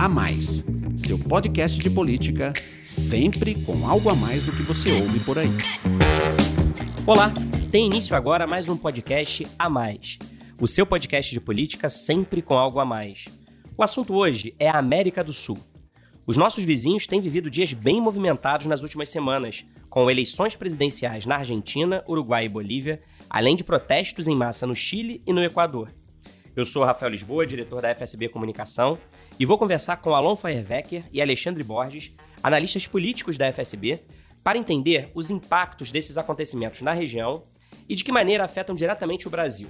A Mais, seu podcast de política, sempre com algo a mais do que você ouve por aí. Olá, tem início agora mais um podcast A Mais, o seu podcast de política sempre com algo a mais. O assunto hoje é a América do Sul. Os nossos vizinhos têm vivido dias bem movimentados nas últimas semanas, com eleições presidenciais na Argentina, Uruguai e Bolívia, além de protestos em massa no Chile e no Equador. Eu sou Rafael Lisboa, diretor da FSB Comunicação, e vou conversar com Alon Feuerwecker e Alexandre Borges, analistas políticos da FSB, para entender os impactos desses acontecimentos na região e de que maneira afetam diretamente o Brasil.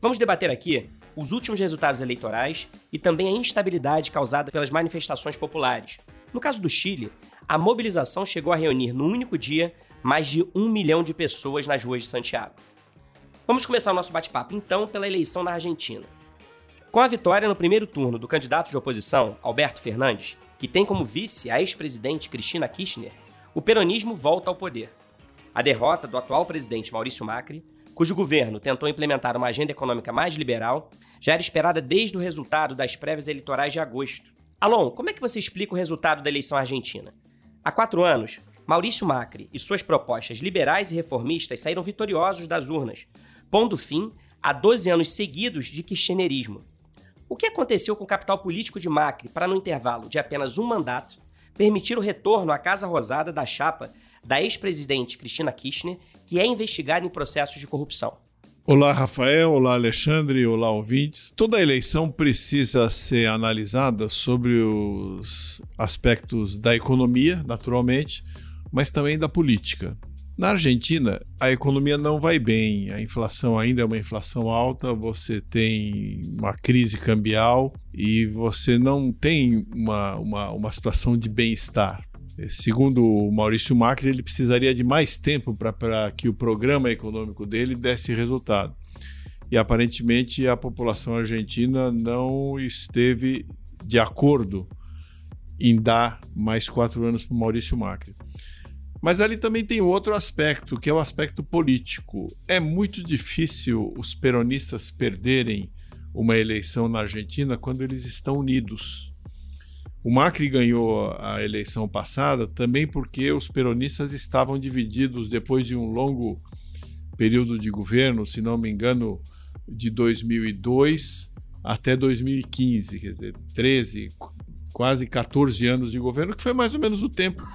Vamos debater aqui os últimos resultados eleitorais e também a instabilidade causada pelas manifestações populares. No caso do Chile, a mobilização chegou a reunir num único dia mais de um milhão de pessoas nas ruas de Santiago. Vamos começar o nosso bate-papo então pela eleição na Argentina. Com a vitória no primeiro turno do candidato de oposição, Alberto Fernandes, que tem como vice a ex-presidente Cristina Kirchner, o peronismo volta ao poder. A derrota do atual presidente Maurício Macri, cujo governo tentou implementar uma agenda econômica mais liberal, já era esperada desde o resultado das prévias eleitorais de agosto. Alon, como é que você explica o resultado da eleição argentina? Há quatro anos, Maurício Macri e suas propostas liberais e reformistas saíram vitoriosos das urnas, pondo fim a 12 anos seguidos de kirchnerismo. O que aconteceu com o capital político de Macri para, no intervalo de apenas um mandato, permitir o retorno à Casa Rosada da chapa da ex-presidente Cristina Kirchner, que é investigada em processos de corrupção? Olá, Rafael. Olá, Alexandre. Olá, ouvintes. Toda eleição precisa ser analisada sobre os aspectos da economia, naturalmente, mas também da política. Na Argentina, a economia não vai bem, a inflação ainda é uma inflação alta, você tem uma crise cambial e você não tem uma, uma, uma situação de bem-estar. Segundo o Maurício Macri, ele precisaria de mais tempo para que o programa econômico dele desse resultado. E aparentemente a população argentina não esteve de acordo em dar mais quatro anos para o Maurício Macri. Mas ali também tem outro aspecto, que é o aspecto político. É muito difícil os peronistas perderem uma eleição na Argentina quando eles estão unidos. O Macri ganhou a eleição passada também porque os peronistas estavam divididos depois de um longo período de governo, se não me engano, de 2002 até 2015, quer dizer, 13, quase 14 anos de governo, que foi mais ou menos o tempo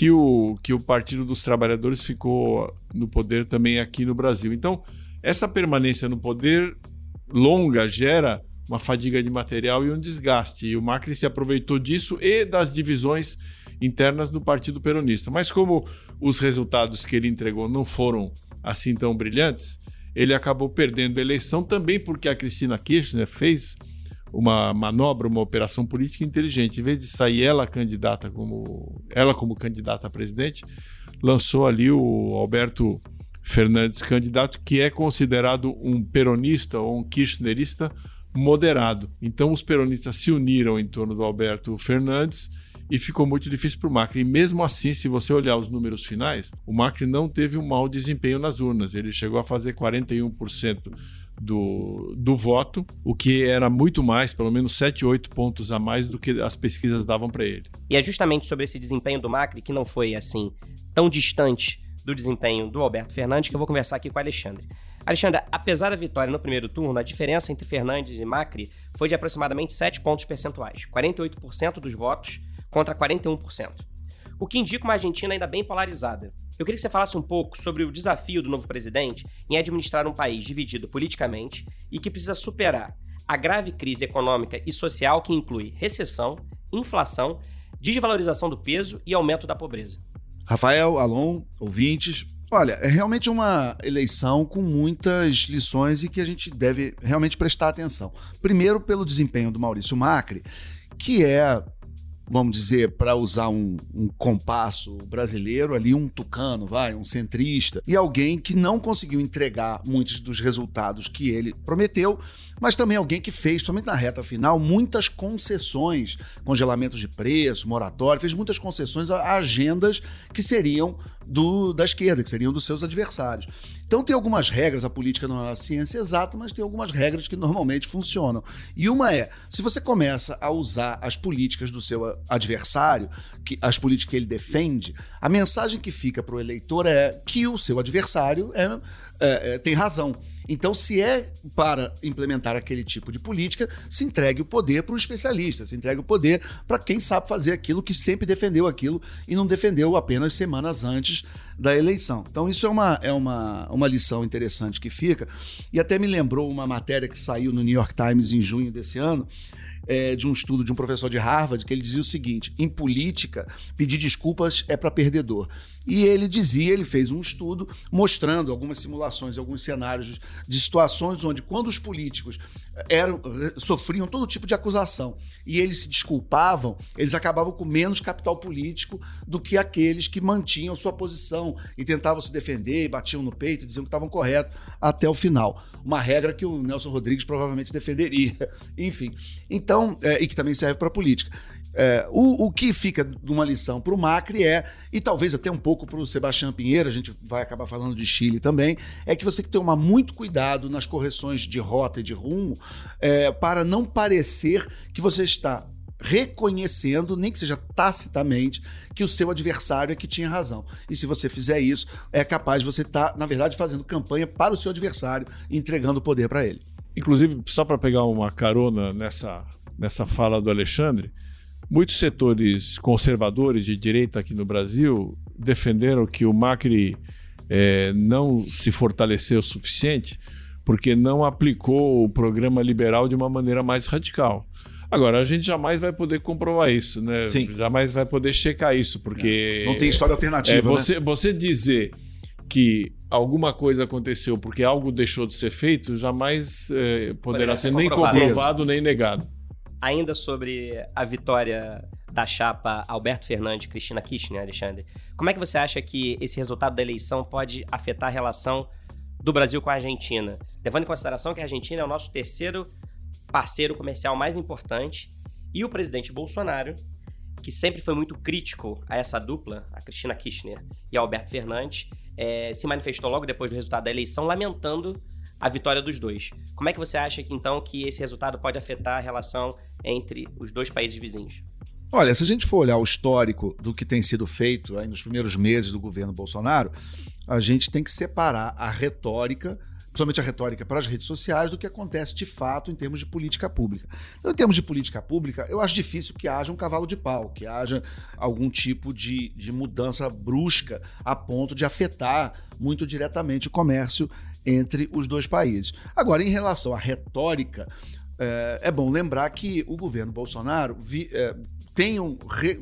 que o, que o Partido dos Trabalhadores ficou no poder também aqui no Brasil. Então, essa permanência no poder longa gera uma fadiga de material e um desgaste. E o Macri se aproveitou disso e das divisões internas do Partido Peronista. Mas como os resultados que ele entregou não foram assim tão brilhantes, ele acabou perdendo a eleição também porque a Cristina Kirchner fez uma manobra, uma operação política inteligente. Em vez de sair ela candidata como ela como candidata a presidente, lançou ali o Alberto Fernandes candidato, que é considerado um peronista ou um kirchnerista moderado. Então os peronistas se uniram em torno do Alberto Fernandes e ficou muito difícil para o Macri. E mesmo assim, se você olhar os números finais, o Macri não teve um mau desempenho nas urnas. Ele chegou a fazer 41% do, do voto, o que era muito mais, pelo menos 7, 8 pontos a mais do que as pesquisas davam para ele. E é justamente sobre esse desempenho do Macri, que não foi assim tão distante do desempenho do Alberto Fernandes, que eu vou conversar aqui com o Alexandre. Alexandre, apesar da vitória no primeiro turno, a diferença entre Fernandes e Macri foi de aproximadamente 7 pontos percentuais, 48% dos votos contra 41%. O que indica uma Argentina ainda bem polarizada. Eu queria que você falasse um pouco sobre o desafio do novo presidente em administrar um país dividido politicamente e que precisa superar a grave crise econômica e social que inclui recessão, inflação, desvalorização do peso e aumento da pobreza. Rafael, Alon, ouvintes, olha, é realmente uma eleição com muitas lições e que a gente deve realmente prestar atenção. Primeiro, pelo desempenho do Maurício Macri, que é vamos dizer, para usar um, um, compasso brasileiro, ali um tucano, vai, um centrista, e alguém que não conseguiu entregar muitos dos resultados que ele prometeu, mas também alguém que fez, somente na reta final, muitas concessões, congelamento de preço, moratório, fez muitas concessões a agendas que seriam do, da esquerda, que seriam dos seus adversários. Então tem algumas regras, a política não é a ciência exata, mas tem algumas regras que normalmente funcionam. E uma é, se você começa a usar as políticas do seu adversário, que, as políticas que ele defende, a mensagem que fica para o eleitor é que o seu adversário é, é, é, tem razão. Então, se é para implementar aquele tipo de política, se entregue o poder para o especialista, se entregue o poder para quem sabe fazer aquilo, que sempre defendeu aquilo e não defendeu apenas semanas antes da eleição. Então, isso é uma, é uma, uma lição interessante que fica. E até me lembrou uma matéria que saiu no New York Times em junho desse ano, é, de um estudo de um professor de Harvard, que ele dizia o seguinte: em política, pedir desculpas é para perdedor. E ele dizia, ele fez um estudo mostrando algumas simulações, alguns cenários de situações onde, quando os políticos eram, sofriam todo tipo de acusação e eles se desculpavam, eles acabavam com menos capital político do que aqueles que mantinham sua posição e tentavam se defender, batiam no peito, diziam que estavam corretos até o final. Uma regra que o Nelson Rodrigues provavelmente defenderia. Enfim. Então, é, e que também serve para a política. É, o, o, que fica de uma lição para o Macri é, e talvez até um pouco para o Sebastião Pinheiro, a gente vai acabar falando de Chile também, é que você tem que tomar muito cuidado nas correções de rota e de rumo é, para não parecer que você está reconhecendo, nem que seja tacitamente, que o seu adversário é que tinha razão. E se você fizer isso, é capaz de você estar, tá, na verdade, fazendo campanha para o seu adversário entregando o poder para ele. Inclusive, só para pegar uma carona nessa, nessa fala do Alexandre, Muitos setores conservadores de direita aqui no Brasil defenderam que o Macri é, não se fortaleceu o suficiente porque não aplicou o programa liberal de uma maneira mais radical. Agora, a gente jamais vai poder comprovar isso, né? Sim. Jamais vai poder checar isso, porque. Não tem história alternativa. É, você, né? você dizer que alguma coisa aconteceu porque algo deixou de ser feito, jamais é, poderá, ser nem comprovado nem negado ainda sobre a vitória da chapa Alberto Fernandes e Cristina Kirchner, Alexandre. Como é que você acha que esse resultado da eleição pode afetar a relação do Brasil com a Argentina? Levando em consideração que a Argentina é o nosso terceiro parceiro comercial mais importante e o presidente Bolsonaro, que sempre foi muito crítico a essa dupla, a Cristina Kirchner e Alberto Fernandes, é, se manifestou logo depois do resultado da eleição, lamentando a vitória dos dois. Como é que você acha que então que esse resultado pode afetar a relação entre os dois países vizinhos? Olha, se a gente for olhar o histórico do que tem sido feito aí nos primeiros meses do governo Bolsonaro, a gente tem que separar a retórica, principalmente a retórica para as redes sociais, do que acontece de fato em termos de política pública. Então, em termos de política pública, eu acho difícil que haja um cavalo de pau, que haja algum tipo de, de mudança brusca a ponto de afetar muito diretamente o comércio entre os dois países. Agora, em relação à retórica, é, é bom lembrar que o governo Bolsonaro é, tem,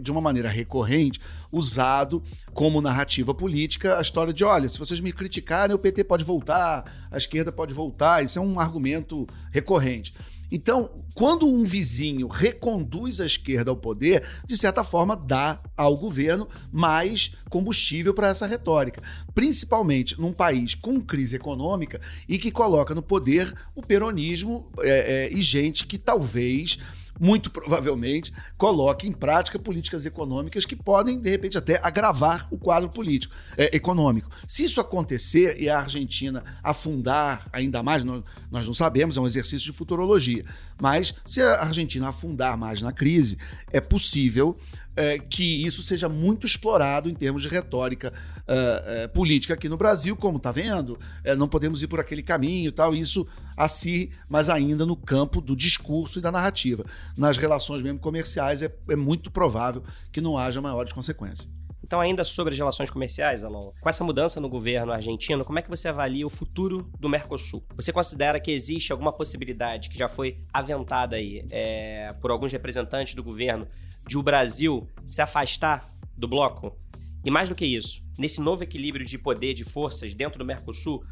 de uma maneira recorrente, usado como narrativa política a história de: olha, se vocês me criticarem, o PT pode voltar, a esquerda pode voltar. Isso é um argumento recorrente. Então, quando um vizinho reconduz a esquerda ao poder, de certa forma dá ao governo mais combustível para essa retórica, principalmente num país com crise econômica e que coloca no poder o peronismo é, é, e gente que talvez muito provavelmente coloque em prática políticas econômicas que podem, de repente, até agravar o quadro político, é, econômico. Se isso acontecer e a Argentina afundar ainda mais, nós, nós não sabemos, é um exercício de futurologia, mas se a Argentina afundar mais na crise, é possível é, que isso seja muito explorado em termos de retórica é, é, política aqui no Brasil, como está vendo, é, não podemos ir por aquele caminho e tal, isso assim, mas ainda no campo do discurso e da narrativa. Nas relações mesmo comerciais é, é muito provável que não haja maiores consequências. Então, ainda sobre as relações comerciais, Alon, com essa mudança no governo argentino, como é que você avalia o futuro do Mercosul? Você considera que existe alguma possibilidade que já foi aventada aí é, por alguns representantes do governo de o Brasil se afastar do bloco? E mais do que isso, nesse novo equilíbrio de poder, de forças dentro do Mercosul,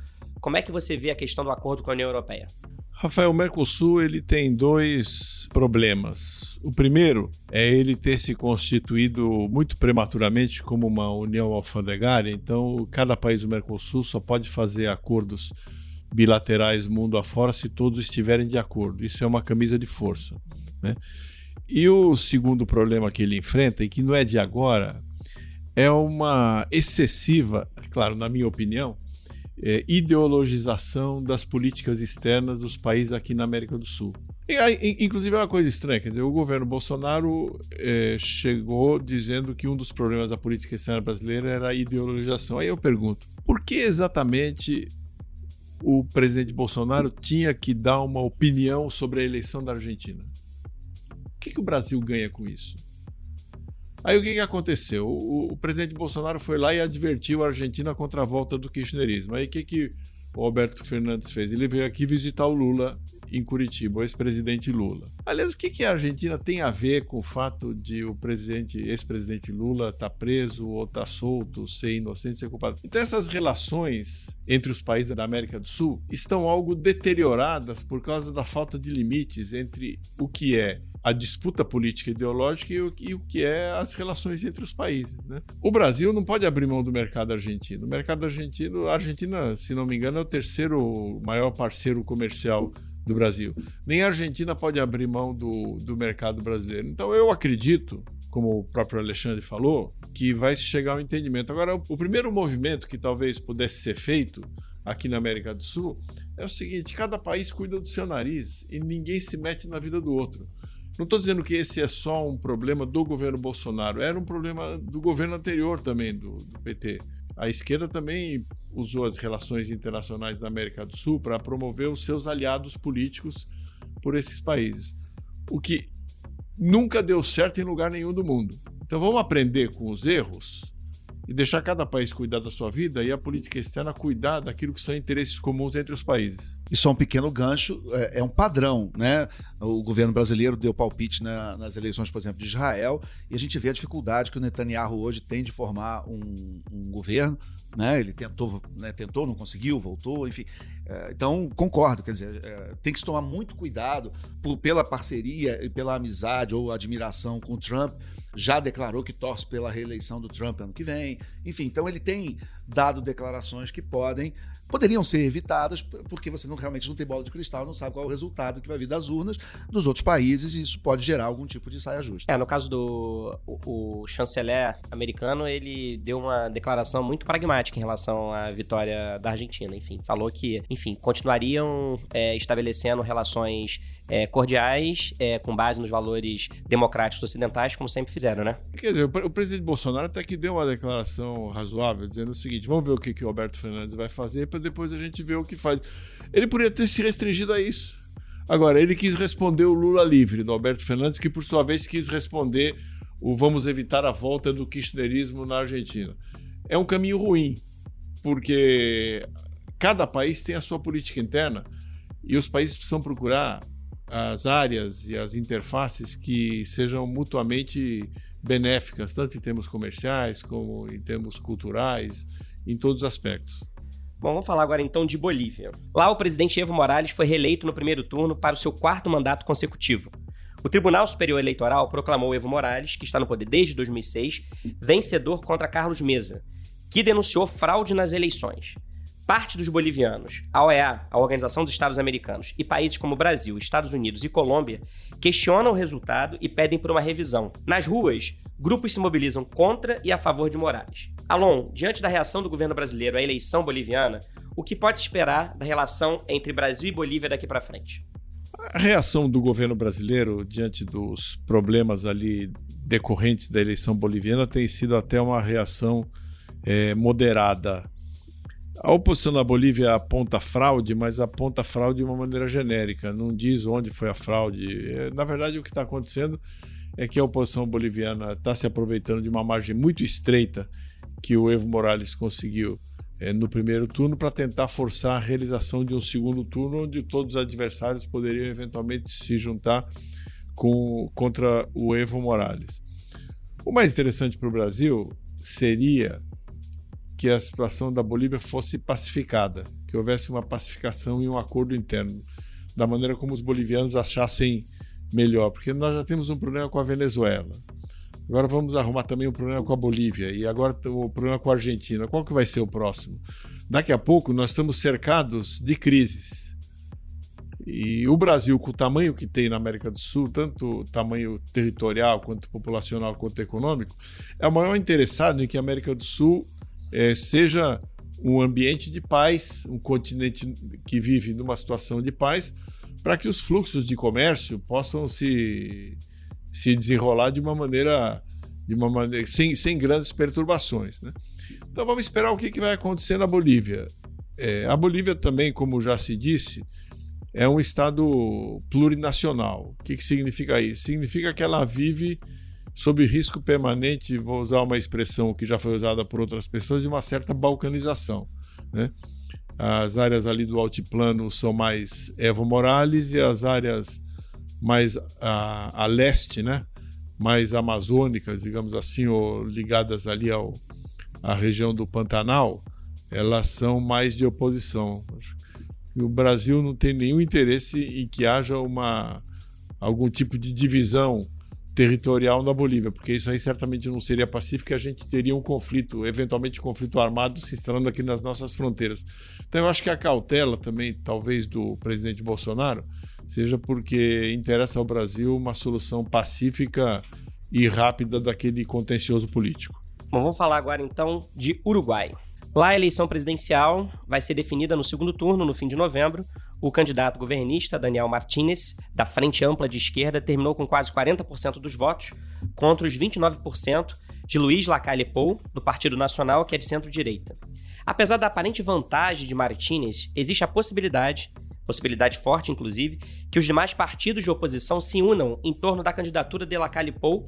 como é que você vê a questão do acordo com a União Europeia? Rafael, o Mercosul ele tem dois problemas. O primeiro é ele ter se constituído muito prematuramente como uma união alfandegária, então cada país do Mercosul só pode fazer acordos bilaterais mundo afora se todos estiverem de acordo. Isso é uma camisa de força. Né? E o segundo problema que ele enfrenta, e que não é de agora, é uma excessiva, claro, na minha opinião, é, ideologização das políticas externas dos países aqui na América do Sul. E, inclusive é uma coisa estranha, quer dizer, o governo Bolsonaro é, chegou dizendo que um dos problemas da política externa brasileira era a ideologização. Aí eu pergunto, por que exatamente o presidente Bolsonaro tinha que dar uma opinião sobre a eleição da Argentina? O que, que o Brasil ganha com isso? Aí o que, que aconteceu? O, o, presidente Bolsonaro foi lá e advertiu a Argentina contra a volta do kirchnerismo. Aí o que, que o Alberto Fernandes fez? Ele veio aqui visitar o Lula em Curitiba, o ex-presidente Lula. Aliás, o que, que a Argentina tem a ver com o fato de o presidente, ex-presidente Lula estar tá preso ou estar tá solto, ser inocente, ser culpado? Então essas relações entre os países da América do Sul estão algo deterioradas por causa da falta de limites entre o que é a disputa política ideológica e o, e o, que é as relações entre os países. Né? O Brasil não pode abrir mão do mercado argentino. O mercado argentino, a Argentina, se não me engano, é o terceiro maior parceiro comercial do Brasil. Nem a Argentina pode abrir mão do, do mercado brasileiro. Então eu acredito, como o próprio Alexandre falou, que vai chegar ao entendimento. Agora, o primeiro movimento que talvez pudesse ser feito aqui na América do Sul é o seguinte: cada país cuida do seu nariz e ninguém se mete na vida do outro. Não estou dizendo que esse é só um problema do governo Bolsonaro, era um problema do governo anterior também, do, do PT. A esquerda também usou as relações internacionais da América do Sul para promover os seus aliados políticos por esses países. O que nunca deu certo em lugar nenhum do mundo. Então vamos aprender com os erros e deixar cada país cuidar da sua vida e a política externa cuidar daquilo que são interesses comuns entre os países. E só um pequeno gancho, é, é um padrão, né? O governo brasileiro deu palpite na, nas eleições, por exemplo, de Israel, e a gente vê a dificuldade que o Netanyahu hoje tem de formar um, um governo, né? Ele tentou, né? tentou, não conseguiu, voltou, enfim. É, então, concordo, quer dizer, é, tem que se tomar muito cuidado por, pela parceria e pela amizade ou admiração com o Trump, já declarou que torce pela reeleição do Trump ano que vem. Enfim, então ele tem dado declarações que podem poderiam ser evitadas porque você não realmente não tem bola de cristal, não sabe qual é o resultado que vai vir das urnas dos outros países e isso pode gerar algum tipo de saia justa. É, no caso do o, o chanceler americano, ele deu uma declaração muito pragmática em relação à vitória da Argentina. Enfim, falou que, enfim, continuariam é, estabelecendo relações é, cordiais é, com base nos valores democráticos ocidentais, como sempre fizeram, né? Quer dizer, o presidente Bolsonaro até que deu uma declaração razoável, dizendo o seguinte: vamos ver o que, que o Alberto Fernandes vai fazer para depois a gente ver o que faz. Ele poderia ter se restringido a isso. Agora, ele quis responder o Lula livre, do Alberto Fernandes, que por sua vez quis responder o vamos evitar a volta do kirchnerismo na Argentina. É um caminho ruim, porque cada país tem a sua política interna e os países precisam procurar as áreas e as interfaces que sejam mutuamente benéficas, tanto em termos comerciais como em termos culturais, em todos os aspectos. Bom, vamos falar agora então de Bolívia. Lá, o presidente Evo Morales foi reeleito no primeiro turno para o seu quarto mandato consecutivo. O Tribunal Superior Eleitoral proclamou Evo Morales, que está no poder desde 2006, vencedor contra Carlos Mesa, que denunciou fraude nas eleições. Parte dos bolivianos, a OEA, a Organização dos Estados Americanos, e países como Brasil, Estados Unidos e Colômbia questionam o resultado e pedem por uma revisão. Nas ruas, grupos se mobilizam contra e a favor de Morales. Alon, diante da reação do governo brasileiro à eleição boliviana, o que pode se esperar da relação entre Brasil e Bolívia daqui para frente? A reação do governo brasileiro diante dos problemas ali decorrentes da eleição boliviana tem sido até uma reação é, moderada a oposição da Bolívia aponta fraude, mas aponta fraude de uma maneira genérica, não diz onde foi a fraude. É, na verdade, o que está acontecendo é que a oposição boliviana está se aproveitando de uma margem muito estreita que o Evo Morales conseguiu é, no primeiro turno para tentar forçar a realização de um segundo turno onde todos os adversários poderiam eventualmente se juntar com, contra o Evo Morales. O mais interessante para o Brasil seria que a situação da Bolívia fosse pacificada, que houvesse uma pacificação e um acordo interno. da maneira como os bolivianos achassem melhor, porque nós já temos um problema com a Venezuela. Agora vamos arrumar também um problema com a Bolívia e agora o problema com a Argentina. Qual que vai ser o próximo? Daqui a pouco nós estamos cercados de crises. E o Brasil, com o tamanho que tem na América do Sul, tanto tamanho territorial, quanto populacional, quanto econômico, é o maior interessado em que a América do Sul é, seja um ambiente de paz, um continente que vive numa situação de paz, para que os fluxos de comércio possam se, se desenrolar de uma maneira, de uma maneira sem, sem grandes perturbações. Né? Então vamos esperar o que, que vai acontecer na Bolívia. É, a Bolívia também, como já se disse, é um estado plurinacional. O que, que significa isso? Significa que ela vive sob risco permanente, vou usar uma expressão que já foi usada por outras pessoas, de uma certa balcanização. Né? As áreas ali do altiplano são mais Evo Morales e as áreas mais a, a leste, né? mais amazônicas, digamos assim, ou ligadas ali ao, à região do Pantanal, elas são mais de oposição. E o Brasil não tem nenhum interesse em que haja uma, algum tipo de divisão territorial na Bolívia, porque isso aí certamente não seria pacífico e a gente teria um conflito, eventualmente um conflito armado se instalando aqui nas nossas fronteiras. Então eu acho que a cautela também, talvez, do presidente Bolsonaro, seja porque interessa ao Brasil uma solução pacífica e rápida daquele contencioso político. Bom, vamos falar agora então de Uruguai. Lá a eleição presidencial vai ser definida no segundo turno, no fim de novembro, o candidato governista Daniel Martinez, da Frente Ampla de Esquerda, terminou com quase 40% dos votos, contra os 29% de Luiz Lacalle Pou, do Partido Nacional, que é de centro-direita. Apesar da aparente vantagem de Martinez, existe a possibilidade, possibilidade forte inclusive, que os demais partidos de oposição se unam em torno da candidatura de Lacalle Pou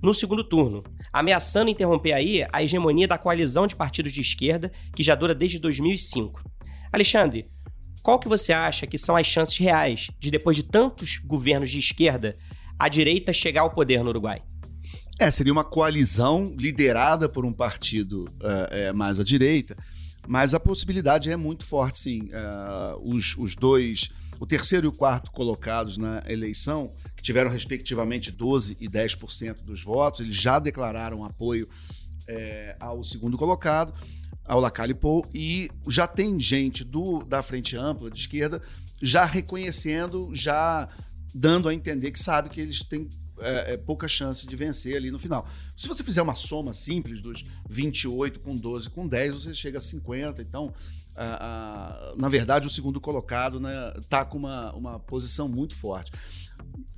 no segundo turno, ameaçando interromper aí a hegemonia da coalizão de partidos de esquerda que já dura desde 2005. Alexandre, qual que você acha que são as chances reais de, depois de tantos governos de esquerda, a direita chegar ao poder no Uruguai? É, seria uma coalizão liderada por um partido uh, é, mais à direita, mas a possibilidade é muito forte, sim. Uh, os, os dois, o terceiro e o quarto colocados na eleição, que tiveram respectivamente 12% e 10% dos votos, eles já declararam apoio é, ao segundo colocado ao Lacalle Pou e já tem gente do da frente ampla de esquerda já reconhecendo, já dando a entender que sabe que eles têm é, é, pouca chance de vencer ali no final. Se você fizer uma soma simples dos 28 com 12 com 10, você chega a 50. Então, na verdade, o segundo colocado está né, tá com uma, uma posição muito forte.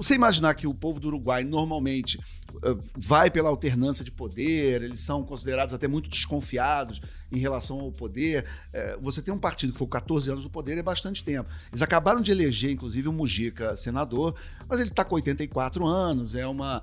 Você imaginar que o povo do Uruguai normalmente uh, vai pela alternância de poder, eles são considerados até muito desconfiados em relação ao poder. Uh, você tem um partido que foi 14 anos no poder é bastante tempo. Eles acabaram de eleger, inclusive, o Mujica senador, mas ele está com 84 anos, é uma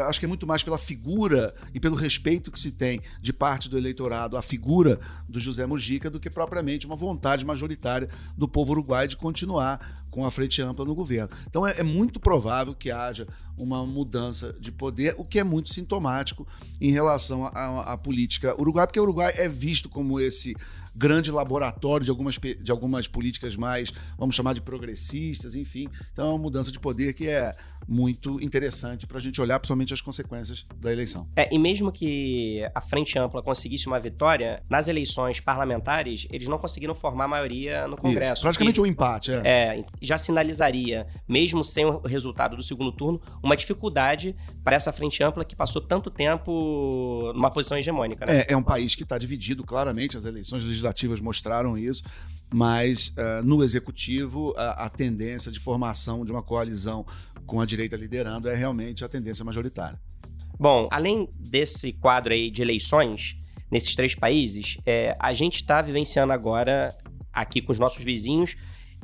acho que é muito mais pela figura e pelo respeito que se tem de parte do eleitorado à figura do José Mujica do que propriamente uma vontade majoritária do povo uruguaio de continuar com a frente ampla no governo. Então é, é muito provável que haja uma mudança de poder, o que é muito sintomático em relação à política uruguaia, porque o Uruguai é visto como esse grande laboratório de algumas, de algumas políticas mais, vamos chamar de progressistas, enfim. Então é uma mudança de poder que é muito interessante para a gente olhar principalmente as consequências da eleição. É, e mesmo que a Frente Ampla conseguisse uma vitória, nas eleições parlamentares, eles não conseguiram formar maioria no Congresso. Isso, praticamente um empate, é. é. Já sinalizaria, mesmo sem o resultado do segundo turno, uma dificuldade para essa Frente Ampla que passou tanto tempo numa posição hegemônica. Né? É, é um país que está dividido, claramente, as eleições legislativas mostraram isso, mas uh, no executivo a, a tendência de formação de uma coalizão com a direita liderando é realmente a tendência majoritária. Bom, além desse quadro aí de eleições nesses três países, é, a gente está vivenciando agora, aqui com os nossos vizinhos,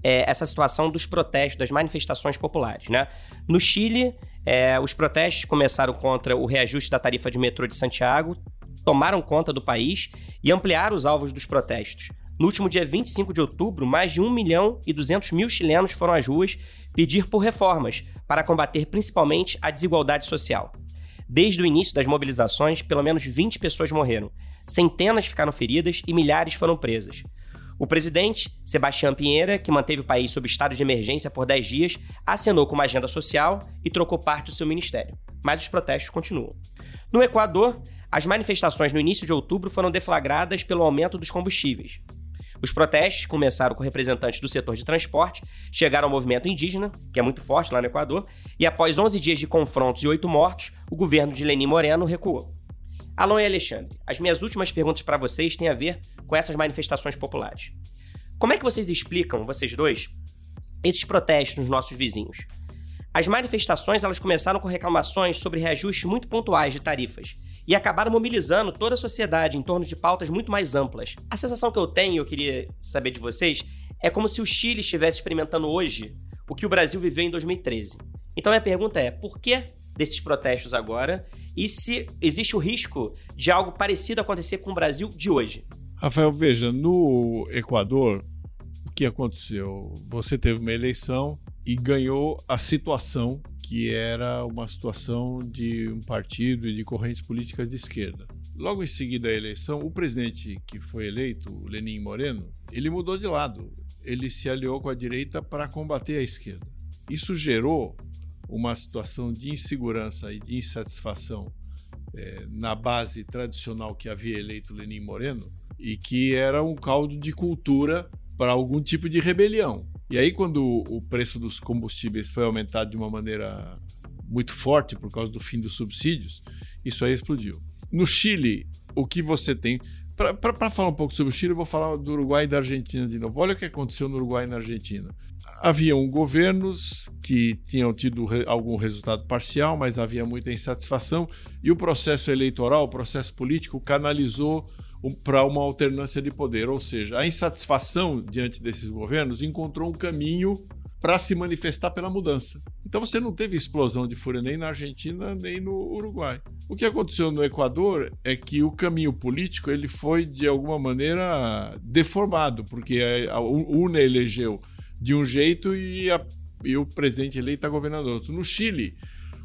é, essa situação dos protestos, das manifestações populares. Né? No Chile, é, os protestos começaram contra o reajuste da tarifa de metrô de Santiago, tomaram conta do país e ampliaram os alvos dos protestos. No último dia 25 de outubro, mais de 1 milhão e 200 mil chilenos foram às ruas pedir por reformas para combater principalmente a desigualdade social. Desde o início das mobilizações, pelo menos 20 pessoas morreram, centenas ficaram feridas e milhares foram presas. O presidente, Sebastião Pinheira, que manteve o país sob estado de emergência por 10 dias, acenou com uma agenda social e trocou parte do seu ministério. Mas os protestos continuam. No Equador, as manifestações no início de outubro foram deflagradas pelo aumento dos combustíveis. Os protestos começaram com representantes do setor de transporte, chegaram ao movimento indígena, que é muito forte lá no Equador, e após 11 dias de confrontos e 8 mortos, o governo de Lenin Moreno recuou. Alon e Alexandre, as minhas últimas perguntas para vocês têm a ver com essas manifestações populares. Como é que vocês explicam, vocês dois, esses protestos nos nossos vizinhos? As manifestações elas começaram com reclamações sobre reajustes muito pontuais de tarifas e acabaram mobilizando toda a sociedade em torno de pautas muito mais amplas. A sensação que eu tenho, eu queria saber de vocês, é como se o Chile estivesse experimentando hoje o que o Brasil viveu em 2013. Então a pergunta é: por que desses protestos agora? E se existe o risco de algo parecido acontecer com o Brasil de hoje? Rafael, veja, no Equador, o que aconteceu? Você teve uma eleição e ganhou a situação que era uma situação de um partido e de correntes políticas de esquerda. Logo em seguida à eleição, o presidente que foi eleito, Lenin Moreno, ele mudou de lado. Ele se aliou com a direita para combater a esquerda. Isso gerou uma situação de insegurança e de insatisfação é, na base tradicional que havia eleito Lenin Moreno e que era um caldo de cultura para algum tipo de rebelião. E aí, quando o preço dos combustíveis foi aumentado de uma maneira muito forte por causa do fim dos subsídios, isso aí explodiu. No Chile, o que você tem. Para falar um pouco sobre o Chile, eu vou falar do Uruguai e da Argentina de novo. Olha o que aconteceu no Uruguai e na Argentina. Haviam governos que tinham tido algum resultado parcial, mas havia muita insatisfação, e o processo eleitoral, o processo político, canalizou para uma alternância de poder. Ou seja, a insatisfação diante desses governos encontrou um caminho para se manifestar pela mudança. Então você não teve explosão de fúria nem na Argentina nem no Uruguai. O que aconteceu no Equador é que o caminho político ele foi de alguma maneira deformado, porque a UNA elegeu de um jeito e, a, e o presidente eleito está governando outro. No Chile,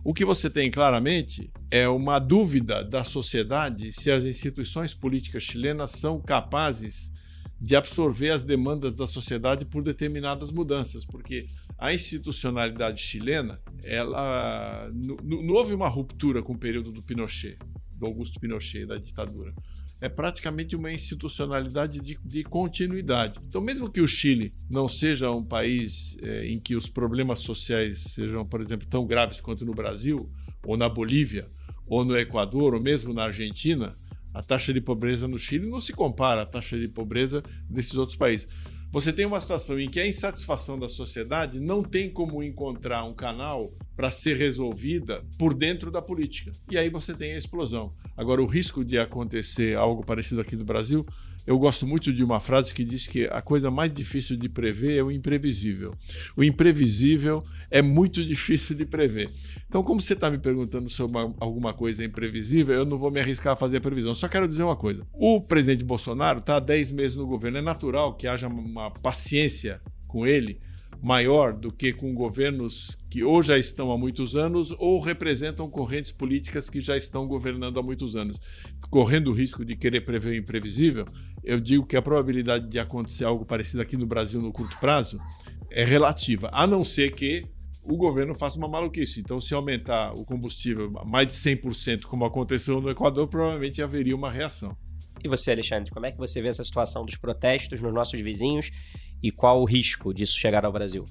o que você tem claramente é uma dúvida da sociedade se as instituições políticas chilenas são capazes de absorver as demandas da sociedade por determinadas mudanças, porque a institucionalidade chilena, ela não houve uma ruptura com o período do Pinochet, do Augusto Pinochet, da ditadura é praticamente uma institucionalidade de, de continuidade. Então, mesmo que o Chile não seja um país é, em que os problemas sociais sejam, por exemplo, tão graves quanto no Brasil, ou na Bolívia, ou no Equador, ou mesmo na Argentina, a taxa de pobreza no Chile não se compara à taxa de pobreza desses outros países. Você tem uma situação em que a insatisfação da sociedade não tem como encontrar um canal para ser resolvida por dentro da política. E aí você tem a explosão. Agora, o risco de acontecer algo parecido aqui no Brasil, eu gosto muito de uma frase que diz que a coisa mais difícil de prever é o imprevisível. O imprevisível é muito difícil de prever. Então, como você está me perguntando sobre alguma coisa imprevisível, eu não vou me arriscar a fazer a previsão. Só quero dizer uma coisa: o presidente Bolsonaro está há 10 meses no governo. É natural que haja uma paciência com ele maior do que com governos que ou já estão há muitos anos ou representam correntes políticas que já estão governando há muitos anos. Correndo o risco de querer prever o imprevisível, eu digo que a probabilidade de acontecer algo parecido aqui no Brasil no curto prazo é relativa, a não ser que o governo faça uma maluquice. Então, se aumentar o combustível mais de 100%, como aconteceu no Equador, provavelmente haveria uma reação. E você, Alexandre, como é que você vê essa situação dos protestos nos nossos vizinhos e qual o risco disso chegar ao Brasil?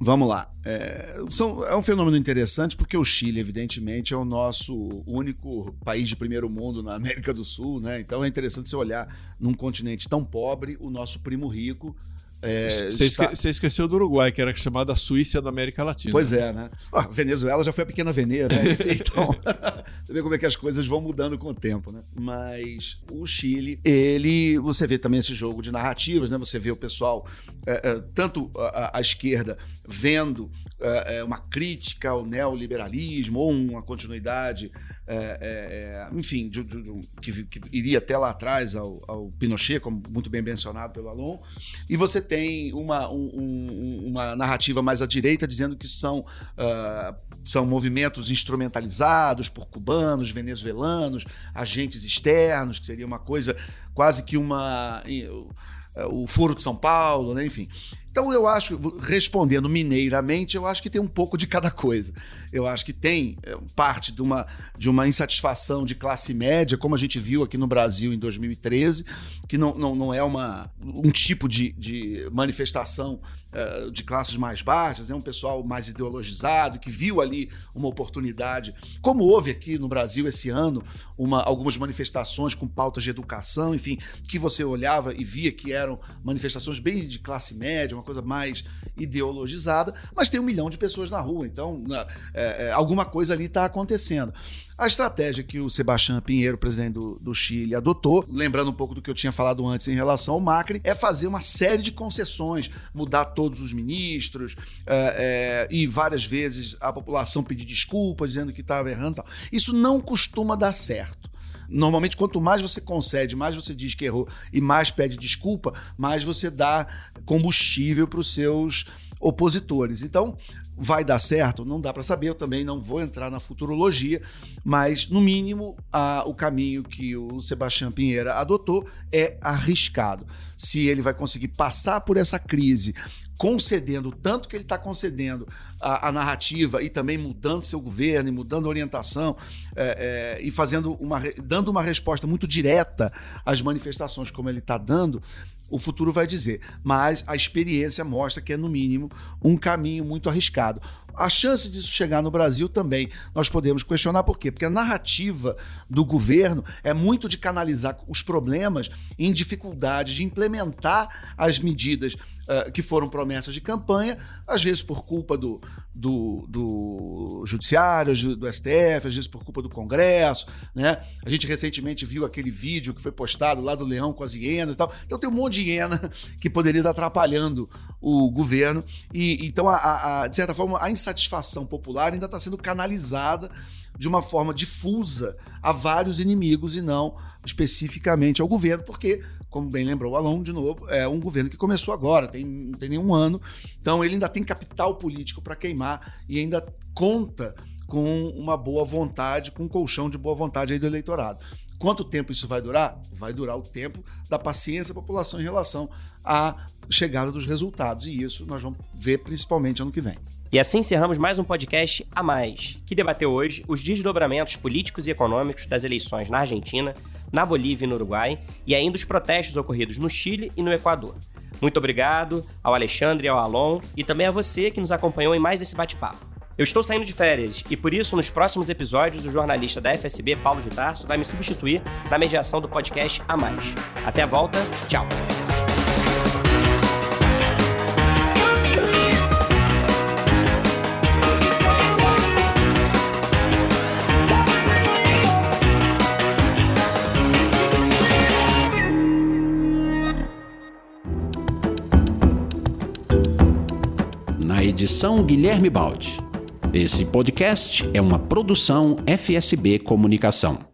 Vamos lá. É, são, é, um fenômeno interessante porque o Chile, evidentemente, é o nosso único país de primeiro mundo na América do Sul, né? Então é interessante você olhar num continente tão pobre, o nosso primo rico é, você, está... esque, esqueceu do Uruguai, que era chamada Suíça da América Latina. Pois é, né? Ah, Venezuela já foi a pequena Veneza, né? Então, você vê como é que as coisas vão mudando com o tempo, né? Mas o Chile, ele. Você vê também esse jogo de narrativas, né? Você vê o pessoal, é, é, tanto a, a, esquerda vendo é, uma crítica ao neoliberalismo ou uma continuidade é, é, é, enfim, de, de, de, que, que, iria até lá atrás ao, ao, Pinochet, como muito bem mencionado pelo Alon, e você tem uma, um, uma narrativa mais à direita dizendo que são, uh, são movimentos instrumentalizados por cubanos, venezuelanos, agentes externos, que seria uma coisa quase que uma o Foro de São Paulo, né? enfim. Então eu acho, respondendo mineiramente, eu acho que tem um pouco de cada coisa. Eu acho que tem é, parte de uma, de uma insatisfação de classe média, como a gente viu aqui no Brasil em 2013, que não, não, não é uma, um tipo de, de manifestação uh, de classes mais baixas, é um pessoal mais ideologizado, que viu ali uma oportunidade, como houve aqui no Brasil esse ano, uma, algumas manifestações com pautas de educação, enfim, que você olhava e via que eram manifestações bem de classe média, uma coisa mais ideologizada, mas tem um milhão de pessoas na rua, então é, é, alguma coisa ali está acontecendo. A estratégia que o Sebastião Pinheiro, presidente do, do, Chile, adotou, lembrando um pouco do que eu tinha falado antes em relação ao Macri, é fazer uma série de concessões, mudar todos os ministros é, é, e várias vezes a população pedir desculpa, dizendo que estava errando. Tal. Isso não costuma dar certo. Normalmente, quanto mais você concede, mais você diz que errou e mais pede desculpa, mais você dá combustível para os seus opositores. Então, vai dar certo? Não dá para saber, eu também não vou entrar na futurologia, mas, no mínimo, a, o caminho que o Sebastião Pinheira adotou é arriscado. Se ele vai conseguir passar por essa crise concedendo tanto que ele está concedendo a, a, narrativa e também mudando seu governo e mudando a orientação é, é, e fazendo uma, dando uma resposta muito direta às manifestações como ele está dando, o futuro vai dizer. Mas a experiência mostra que é, no mínimo, um caminho muito arriscado. A chance disso chegar no Brasil também nós podemos questionar por quê? Porque a narrativa do governo é muito de canalizar os problemas em dificuldades de implementar as medidas uh, que foram promessas de campanha, às vezes por culpa do, do, do Judiciário, do STF, às vezes por culpa do Congresso. Né? A gente recentemente viu aquele vídeo que foi postado lá do leão com as hienas e tal. Então tem um monte de hiena que poderia estar atrapalhando o governo. E então, a, a, de certa forma, a insatisfação popular ainda está sendo canalizada de uma forma difusa a vários inimigos e não especificamente ao governo, porque, como bem lembrou o Alon, de novo, é um governo que começou agora, tem, não tem nenhum ano, então ele ainda tem capital político para queimar e ainda conta com uma boa vontade, com um colchão de boa vontade aí do eleitorado. Quanto tempo isso vai durar? Vai durar o tempo da paciência da população em relação à chegada dos resultados. E isso nós vamos ver principalmente ano que vem. E assim encerramos mais um podcast a mais, que debateu hoje os desdobramentos políticos e econômicos das eleições na Argentina, na Bolívia e no Uruguai, e ainda os protestos ocorridos no Chile e no Equador. Muito obrigado ao Alexandre ao Alon, e também a você que nos acompanhou em mais esse bate-papo. Eu estou saindo de férias e por isso, nos próximos episódios, o jornalista da FSB, Paulo de Tarso, vai me substituir na mediação do podcast A Mais. Até a volta, tchau! Edição Guilherme Baldi. Esse podcast é uma produção FSB Comunicação.